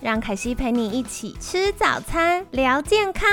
让凯西陪你一起吃早餐，聊健康。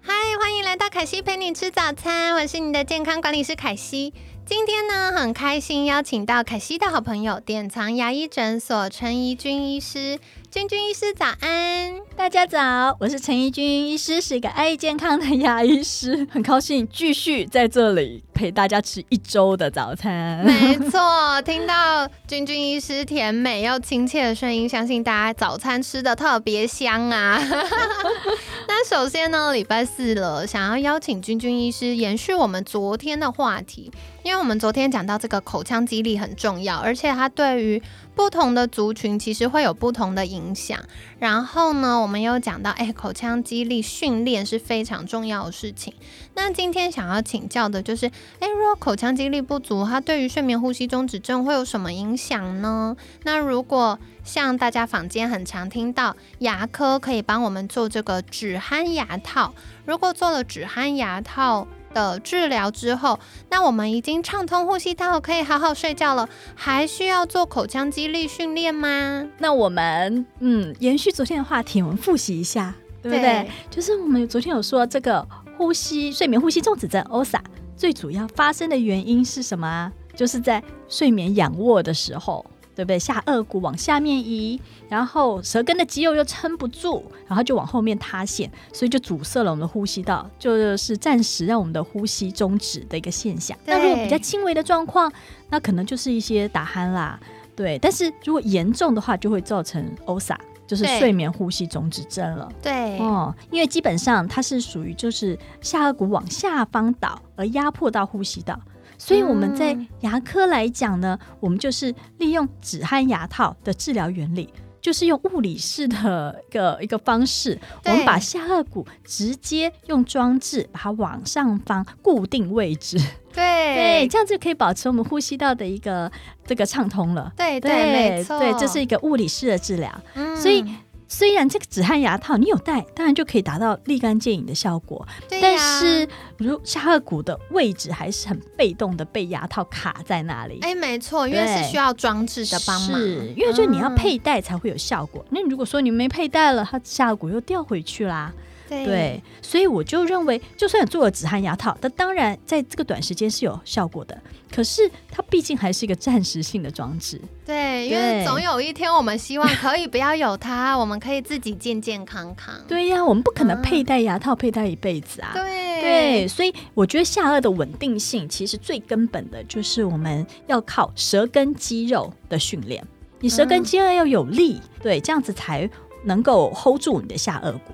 嗨，欢迎来到凯西陪你吃早餐，我是你的健康管理师凯西。今天呢，很开心邀请到凯西的好朋友典藏牙医诊所陈怡君医师。君君医师早安，大家早，我是陈怡君医师，是一个爱健康的牙医师，很高兴继续在这里。陪大家吃一周的早餐，没错。听到君君医师甜美又亲切的声音，相信大家早餐吃的特别香啊。那首先呢，礼拜四了，想要邀请君君医师延续我们昨天的话题，因为我们昨天讲到这个口腔肌力很重要，而且它对于不同的族群其实会有不同的影响。然后呢，我们又讲到，哎，口腔肌力训练是非常重要的事情。那今天想要请教的就是。哎，如果口腔肌力不足，它对于睡眠呼吸中止症会有什么影响呢？那如果像大家坊间很常听到，牙科可以帮我们做这个止鼾牙套，如果做了止鼾牙套的治疗之后，那我们已经畅通呼吸道，可以好好睡觉了，还需要做口腔肌力训练吗？那我们嗯，延续昨天的话题，我们复习一下，对不对？就是我们昨天有说这个呼吸睡眠呼吸中止症 OSA。最主要发生的原因是什么啊？就是在睡眠仰卧的时候，对不对？下颚骨往下面移，然后舌根的肌肉又撑不住，然后就往后面塌陷，所以就阻塞了我们的呼吸道，就是暂时让我们的呼吸终止的一个现象。那如果比较轻微的状况，那可能就是一些打鼾啦，对。但是如果严重的话，就会造成 OSA。就是睡眠呼吸中止症了，对哦，因为基本上它是属于就是下颚骨往下方倒而压迫到呼吸道，所以我们在牙科来讲呢，我们就是利用止鼾牙套的治疗原理。就是用物理式的一个 一个方式，我们把下颚骨直接用装置把它往上方固定位置，对对，这样就可以保持我们呼吸道的一个这个畅通了。对对，没错，对，这是一个物理式的治疗，所以。虽然这个止汗牙套你有戴，当然就可以达到立竿见影的效果。但是如下颌骨的位置还是很被动的被牙套卡在那里。哎，没错，因为是需要装置的帮忙。是，因为就你要佩戴才会有效果。那你如果说你没佩戴了，它下颌骨又掉回去啦。对，所以我就认为，就算做了止汗牙套，那当然在这个短时间是有效果的。可是它毕竟还是一个暂时性的装置。对，因为总有一天我们希望可以不要有它，我们可以自己健健康康。对呀，我们不可能佩戴牙套佩戴一辈子啊。对对，所以我觉得下颚的稳定性其实最根本的就是我们要靠舌根肌肉的训练。你舌根肌肉要有力，对，这样子才能够 hold 住你的下颚骨。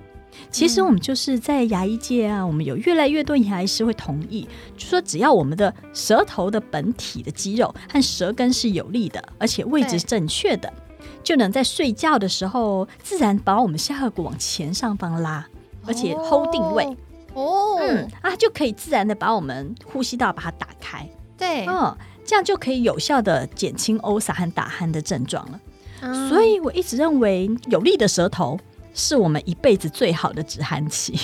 其实我们就是在牙医界啊，我们有越来越多牙医师会同意，就说只要我们的舌头的本体的肌肉和舌根是有力的，而且位置是正确的，就能在睡觉的时候自然把我们下颌骨往前上方拉，而且 hold 定位。哦，嗯啊，就可以自然的把我们呼吸道把它打开，对，嗯，这样就可以有效的减轻 OSA 和打鼾的症状了。所以我一直认为有力的舌头。是我们一辈子最好的止鼾器。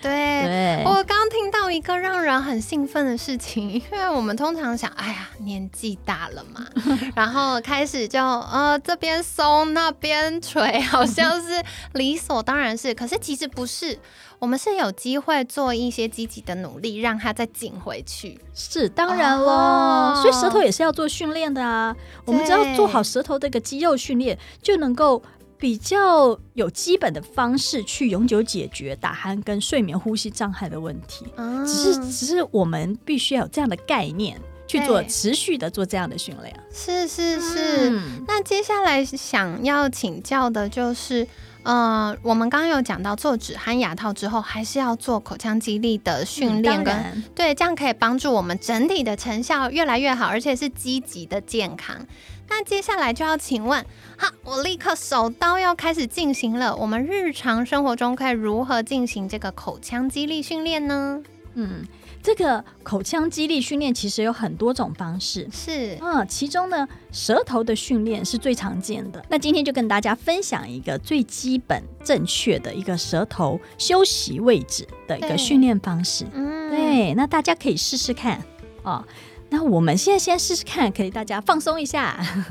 对，我刚听到一个让人很兴奋的事情，因为我们通常想，哎呀，年纪大了嘛，然后开始就呃这边松那边垂，好像是理所当然是，可是其实不是，我们是有机会做一些积极的努力，让它再紧回去。是当然喽，所以舌头也是要做训练的啊。我们只要做好舌头这个肌肉训练，就能够。比较有基本的方式去永久解决打鼾跟睡眠呼吸障碍的问题，只是只是我们必须要有这样的概念去做持续的做这样的训练。是是是。那接下来想要请教的就是，呃，我们刚刚有讲到做止鼾牙套之后，还是要做口腔肌力的训练，跟对，这样可以帮助我们整体的成效越来越好，而且是积极的健康。那接下来就要请问，好，我立刻手刀要开始进行了。我们日常生活中可以如何进行这个口腔肌力训练呢？嗯。这个口腔肌力训练其实有很多种方式，是嗯，其中呢，舌头的训练是最常见的。那今天就跟大家分享一个最基本、正确的一个舌头休息位置的一个训练方式。嗯，对，那大家可以试试看哦。那我们现在先试试看，可以大家放松一下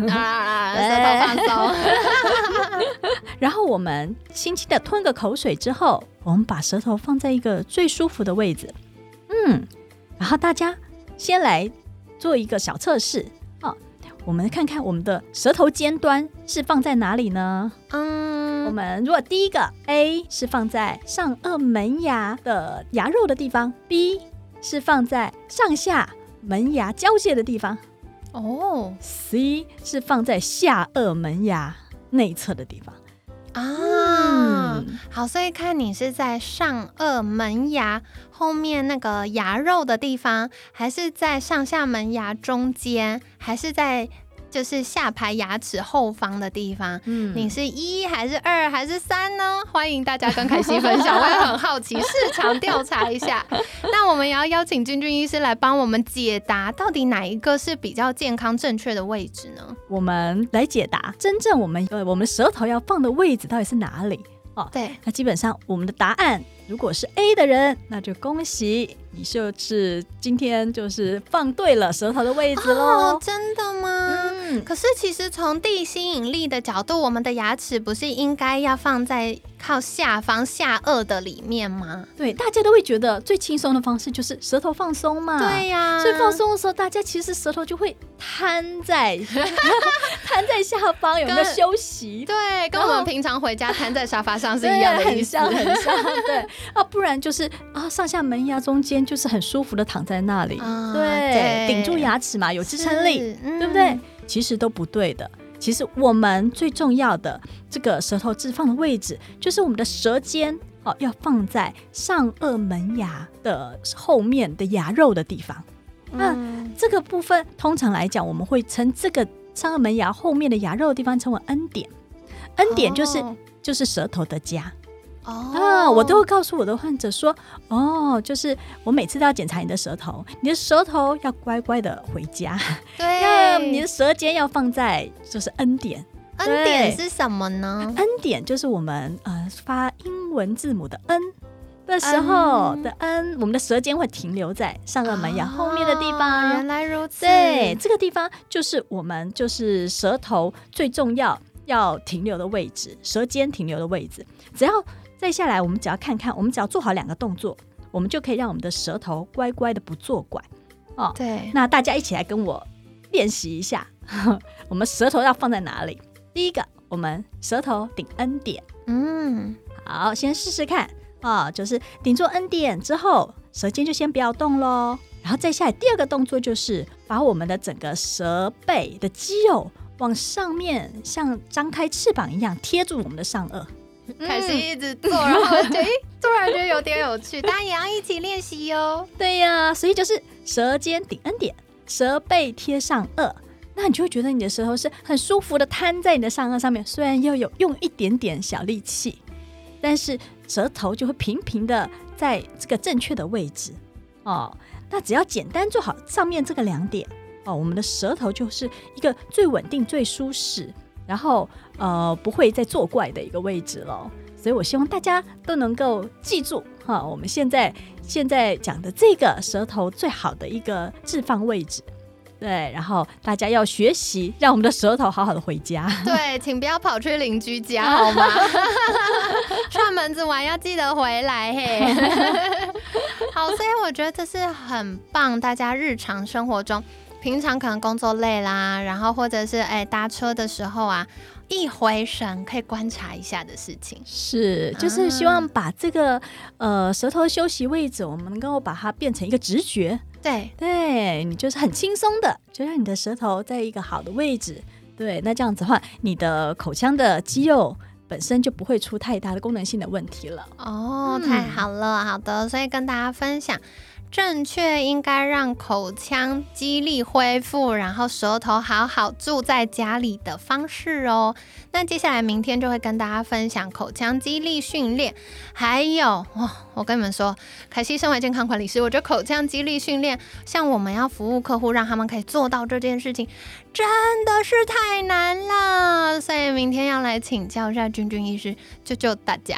啊，舌头放松。然后我们轻轻的吞个口水之后，我们把舌头放在一个最舒服的位置。嗯，然后大家先来做一个小测试哦。我们看看我们的舌头尖端是放在哪里呢？嗯，我们如果第一个 A 是放在上颚门牙的牙肉的地方，B 是放在上下门牙交界的地方，哦，C 是放在下颚门牙内侧的地方。啊，好，所以看你是在上颚门牙后面那个牙肉的地方，还是在上下门牙中间，还是在。就是下排牙齿后方的地方，嗯，你是一还是二还是三呢？欢迎大家跟凯西分享，我也很好奇，市场调查一下。那我们也要邀请君君医师来帮我们解答，到底哪一个是比较健康正确的位置呢？我们来解答，真正我们呃，我们舌头要放的位置到底是哪里？哦，对，那基本上我们的答案。如果是 A 的人，那就恭喜你，就是今天就是放对了舌头的位置喽。真的吗？嗯。可是其实从地心引力的角度，我们的牙齿不是应该要放在靠下方下颚的里面吗？对，大家都会觉得最轻松的方式就是舌头放松嘛。对呀。所以放松的时候，大家其实舌头就会瘫在 瘫在下方，有没有休息？对，跟我们平常回家瘫在沙发上是一样的意思，很像，很像。对。啊，不然就是啊，上下门牙中间就是很舒服的躺在那里，对，顶住牙齿嘛，有支撑力，对不对？其实都不对的。其实我们最重要的这个舌头置放的位置，就是我们的舌尖哦，要放在上颚门牙的后面的牙肉的地方。那这个部分通常来讲，我们会称这个上颚门牙后面的牙肉的地方称为 N 点，N 点就是就是舌头的家。啊，我都会告诉我的患者说，哦，就是我每次都要检查你的舌头，你的舌头要乖乖的回家，对，你的舌尖要放在就是 N 点，N 点是什么呢？N 点就是我们呃发英文字母的 N 的时候的 N，我们的舌尖会停留在上颚门牙后面的地方。原来如此，对，这个地方就是我们就是舌头最重要要停留的位置，舌尖停留的位置，只要。再下来，我们只要看看，我们只要做好两个动作，我们就可以让我们的舌头乖乖的不作怪哦。对，那大家一起来跟我练习一下，我们舌头要放在哪里？第一个，我们舌头顶 N 点，嗯，好，先试试看啊，就是顶住 N 点之后，舌尖就先不要动喽。然后再下来第二个动作就是把我们的整个舌背的肌肉往上面，像张开翅膀一样贴住我们的上颚。开始一直做，然后觉得 突然觉得有点有趣，大家也要一起练习哟。对呀，所以就是舌尖顶 N 点，舌背贴上颚，那你就会觉得你的舌头是很舒服的摊在你的上颚上面。虽然要有用一点点小力气，但是舌头就会平平的在这个正确的位置哦。那只要简单做好上面这个两点哦，我们的舌头就是一个最稳定、最舒适。然后，呃，不会再作怪的一个位置了，所以我希望大家都能够记住哈，我们现在现在讲的这个舌头最好的一个置放位置，对，然后大家要学习，让我们的舌头好好的回家。对，请不要跑去邻居家 好吗？串门子玩要记得回来嘿。好，所以我觉得这是很棒，大家日常生活中。平常可能工作累啦，然后或者是哎搭车的时候啊，一回神可以观察一下的事情，是就是希望把这个呃舌头休息位置，我们能够把它变成一个直觉，对。对，你就是很轻松的，就让你的舌头在一个好的位置，对，那这样子的话，你的口腔的肌肉本身就不会出太大的功能性的问题了。哦，嗯。太好了，好的，所以跟大家分享。正确应该让口腔肌力恢复，然后舌头好好住在家里的方式哦。那接下来明天就会跟大家分享口腔肌力训练，还有哇，我跟你们说，凯西身为健康管理师，我觉得口腔肌力训练，像我们要服务客户，让他们可以做到这件事情，真的是太难了。所以明天要来请教一下君君医师，救救大家。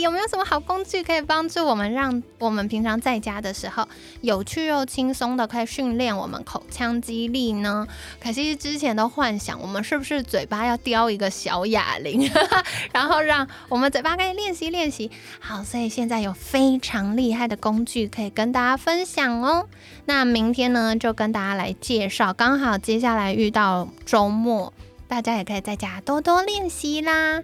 有没有什么好工具可以帮助我们，让我们平常在家的时候有趣又轻松的可以训练我们口腔肌力呢？可惜之前都幻想我们是不是嘴巴要叼一个小哑铃，然后让我们嘴巴可以练习练习。好，所以现在有非常厉害的工具可以跟大家分享哦。那明天呢，就跟大家来介绍，刚好接下来遇到周末，大家也可以在家多多练习啦。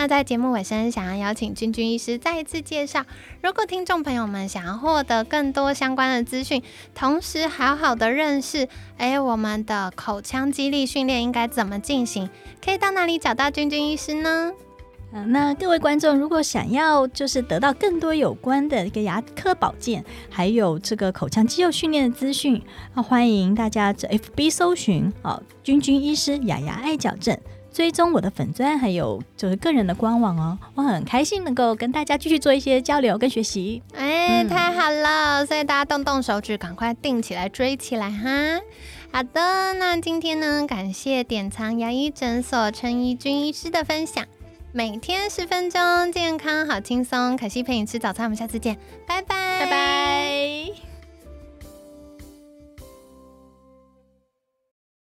那在节目尾声，想要邀请君君医师再一次介绍，如果听众朋友们想要获得更多相关的资讯，同时好好的认识，哎，我们的口腔肌力训练应该怎么进行，可以到哪里找到君君医师呢？嗯，那各位观众，如果想要就是得到更多有关的一个牙科保健，还有这个口腔肌肉训练的资讯，那欢迎大家在 FB 搜寻哦，君君医师雅雅爱矫正，追踪我的粉钻，还有就是个人的官网哦。我很开心能够跟大家继续做一些交流跟学习。哎，嗯太好了！所以大家动动手指，赶快定起来追起来哈。好的，那今天呢，感谢典藏牙医诊所陈怡君医师的分享。每天十分钟，健康好轻松。可惜陪你吃早餐，我们下次见，拜拜，拜拜。